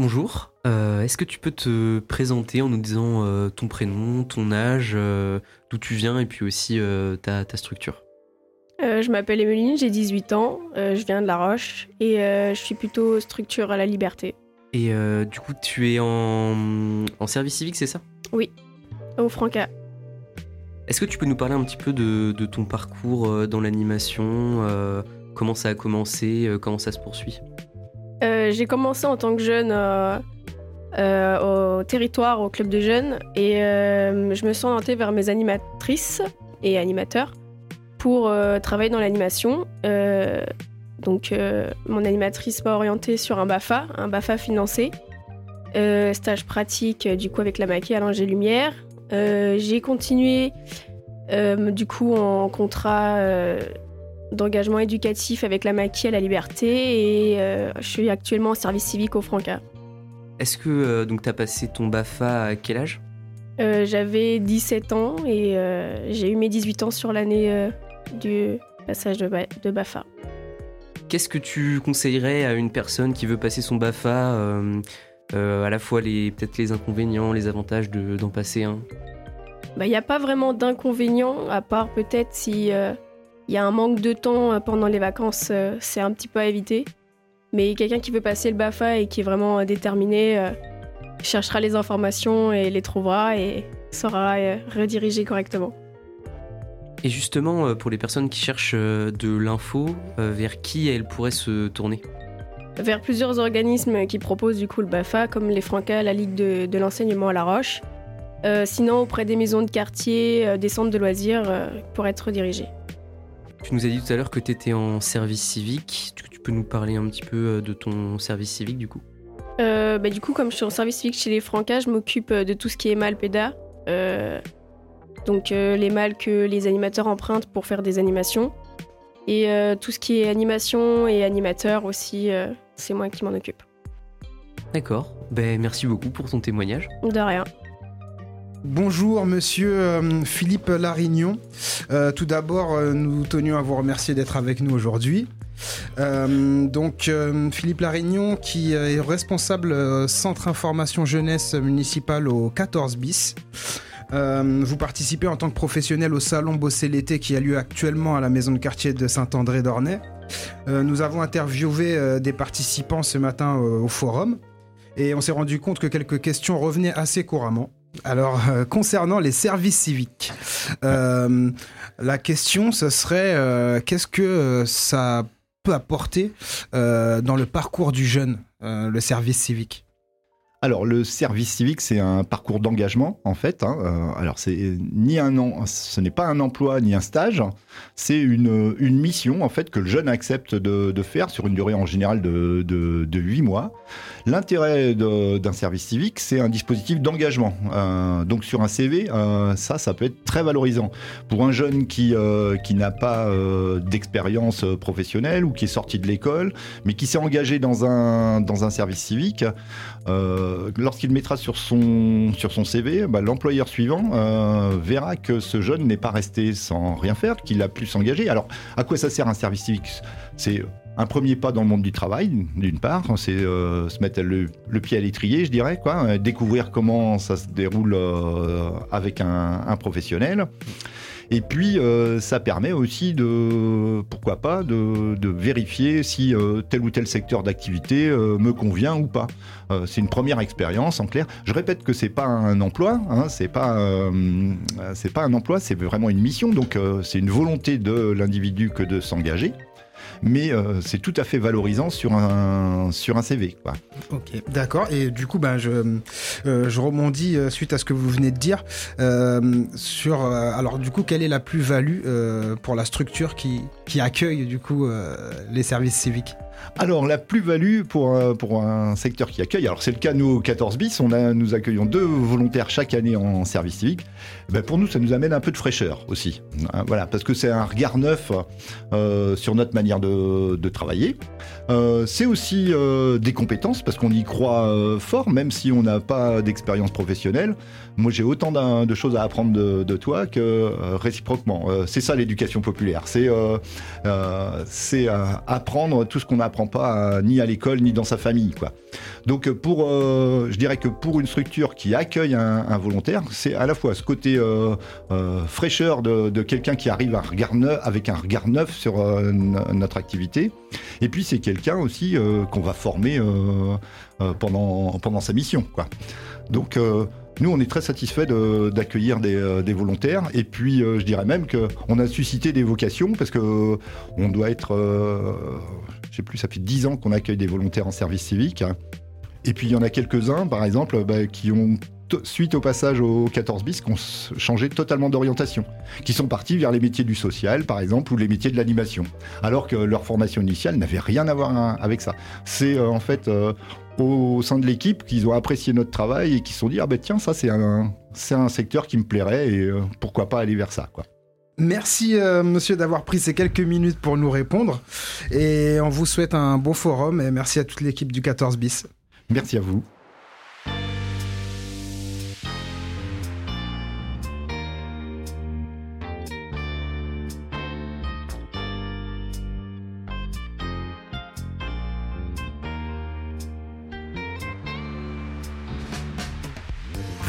Bonjour, euh, est-ce que tu peux te présenter en nous disant euh, ton prénom, ton âge, euh, d'où tu viens et puis aussi ta, ta, structure? Je m'appelle Emeline, j'ai 18 ans, je viens de La Roche et je suis plutôt structure à la liberté. Et du coup, tu es en, en service civique, c'est ça? Oui, au Franca. Est-ce que tu peux nous parler un petit peu de, de ton parcours dans l'animation Comment ça a commencé Comment ça se poursuit? Euh, j'ai commencé en tant que jeune euh, euh, au territoire, au club de jeunes, et je me suis orientée vers mes animatrices et animateurs pour travailler dans l'animation. donc, mon animatrice m'a orientée sur un BAFA, un BAFA financé. stage pratique du coup avec la maquille à l'Angers Lumière. j'ai continué du coup en contrat d'engagement éducatif avec la maquille à la liberté et euh, je suis actuellement en service civique au Franca. Est-ce que euh, donc tu as passé ton BAFA à quel âge? Euh, J'avais 17 ans et j'ai eu mes 18 ans sur l'année du passage de, de BAFA. Qu'est-ce que tu conseillerais à une personne qui veut passer son BAFA à la fois les peut-être les inconvénients, les avantages d'en passer un? Il n'y bah, a pas vraiment d'inconvénients à part peut-être si il y a un manque de temps euh, pendant les vacances, euh, c'est un petit peu à éviter. Mais quelqu'un qui veut passer le BAFA et qui est vraiment euh, déterminé cherchera les informations et les trouvera et saura rediriger correctement. Et justement, pour les personnes qui cherchent de l'info, vers qui elles pourraient se tourner? Vers plusieurs organismes qui proposent du coup le BAFA, comme les Francas, la Ligue de, l'enseignement à La Roche. sinon, auprès des maisons de quartier, des centres de loisirs, pour être redirigés. Tu nous as dit tout à l'heure que tu étais en service civique. Tu, tu peux nous parler un petit peu euh, de ton service civique du coup? Euh, bah, Du coup, comme je suis en service civique chez les Francas, je m'occupe euh, de tout ce qui est mal péda. Donc les mâles que les animateurs empruntent pour faire des animations. Et tout ce qui est animation et animateur aussi, c'est moi qui m'en occupe. D'accord. Ben, merci beaucoup pour ton témoignage. De rien. Bonjour Monsieur euh, Philippe Larignon. Euh, tout d'abord, euh, nous tenions à vous remercier d'être avec nous aujourd'hui. donc Philippe Larignon qui est responsable centre information jeunesse municipale au 14 bis. Vous participez en tant que professionnel au salon Bosser l'été qui a lieu actuellement à la maison de quartier de Saint-André d'Ornay. nous avons interviewé des participants ce matin au forum et on s'est rendu compte que quelques questions revenaient assez couramment. Alors, euh, concernant les services civiques, euh, la question, ce serait euh, qu'est-ce que ça peut apporter dans le parcours du jeune, le service civique? Alors le service civique, c'est un parcours d'engagement en fait. Hein. Euh, alors c'est ni un an, ce n'est pas un emploi ni un stage, c'est une, une mission en fait que le jeune accepte de, de faire sur une durée en général de, de, de 8 mois. L'intérêt d'un service civique, c'est un dispositif d'engagement. Euh, donc sur un CV, euh, ça, ça peut être très valorisant pour un jeune qui qui n'a pas d'expérience professionnelle ou qui est sorti de l'école, mais qui s'est engagé dans un dans un service civique. Euh, lorsqu'il mettra sur son, CV, bah, l'employeur suivant euh, verra que ce jeune n'est pas resté sans rien faire, qu'il a pu s'engager. Alors, à quoi ça sert un service civique? C'est un premier pas dans le monde du travail, d'une part, c'est euh, se mettre le, pied à l'étrier, je dirais, quoi, découvrir comment ça se déroule avec un professionnel. Et puis, euh, ça permet aussi de, pourquoi pas, de, vérifier si euh, tel ou tel secteur d'activité euh, me convient ou pas. c'est une première expérience, en clair. Je répète que c'est pas un emploi, hein, c'est pas, c'est pas un emploi, c'est vraiment une mission. Donc, c'est une volonté de l'individu que de s'engager mais euh, c'est tout à fait valorisant sur un, sur un CV. Ok, d'accord. Et du coup, ben, je, euh, rebondis euh, suite à ce que vous venez de dire sur. alors, du coup, quelle est la plus-value pour la structure qui, qui accueille du coup les services civiques? Alors, la plus-value pour, un- pour un secteur qui accueille, alors c'est le cas nous au 14 bis, on a, nous accueillons deux volontaires chaque année en service civique. Eh ben, pour nous, ça nous amène un peu de fraîcheur aussi. Hein, Voilà, parce que c'est un regard neuf euh, sur notre manière de, travailler. Euh, c'est aussi euh, des compétences, parce qu'on y croit fort, même si on n'a pas d'expérience professionnelle. Moi, j'ai autant de choses à apprendre de, de toi que réciproquement. C'est ça l'éducation populaire. C'est c'est apprendre tout ce qu'on n'apprend pas ni à l'école ni dans sa famille. Quoi. Donc, euh, pour, euh, je dirais que pour une structure qui accueille un, volontaire, c'est à la fois ce côté euh, fraîcheur de, de quelqu'un qui arrive un regard neuf, avec un regard neuf sur notre activité, et puis c'est quelqu'un aussi qu'on va former pendant, pendant sa mission. Quoi. Donc, nous, on est très satisfait d'accueillir des, euh, des volontaires. Et puis, euh, je dirais même qu'on a suscité des vocations parce que euh, on doit être, je sais plus, ça fait 10 ans qu'on accueille des volontaires en service civique. Et puis, il y en a quelques-uns, par exemple, bah, qui ont, suite au passage au 14 bis, qui ont changé totalement d'orientation, qui sont partis vers les métiers du social, par exemple, ou les métiers de l'animation, alors que leur formation initiale n'avait rien à voir hein, avec ça. C'est euh, en fait euh, au sein de l'équipe qu'ils ont apprécié notre travail et qui se sont dit ah ben tiens ça c'est un c'est un secteur qui me plairait et euh, pourquoi pas aller vers ça quoi. Merci, euh, monsieur, d'avoir pris ces quelques minutes pour nous répondre. Et on vous souhaite un bon forum. Et merci à toute l'équipe du 14 bis. Merci à vous.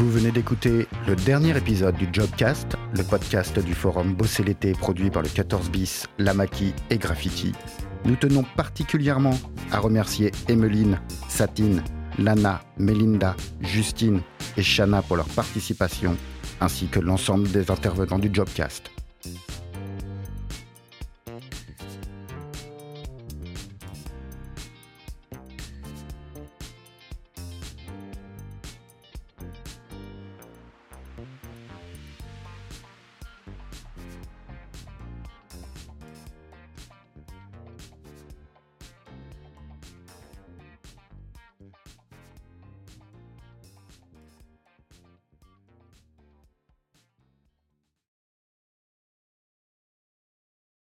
Vous venez d'écouter le dernier épisode du Jobcast, le podcast du forum Bosser l'été produit par le 14 bis, Lamaki et Graffiti. Nous tenons particulièrement à remercier Emeline, Satine, Lana, Melinda, Justine et Shana pour leur participation, ainsi que l'ensemble des intervenants du Jobcast.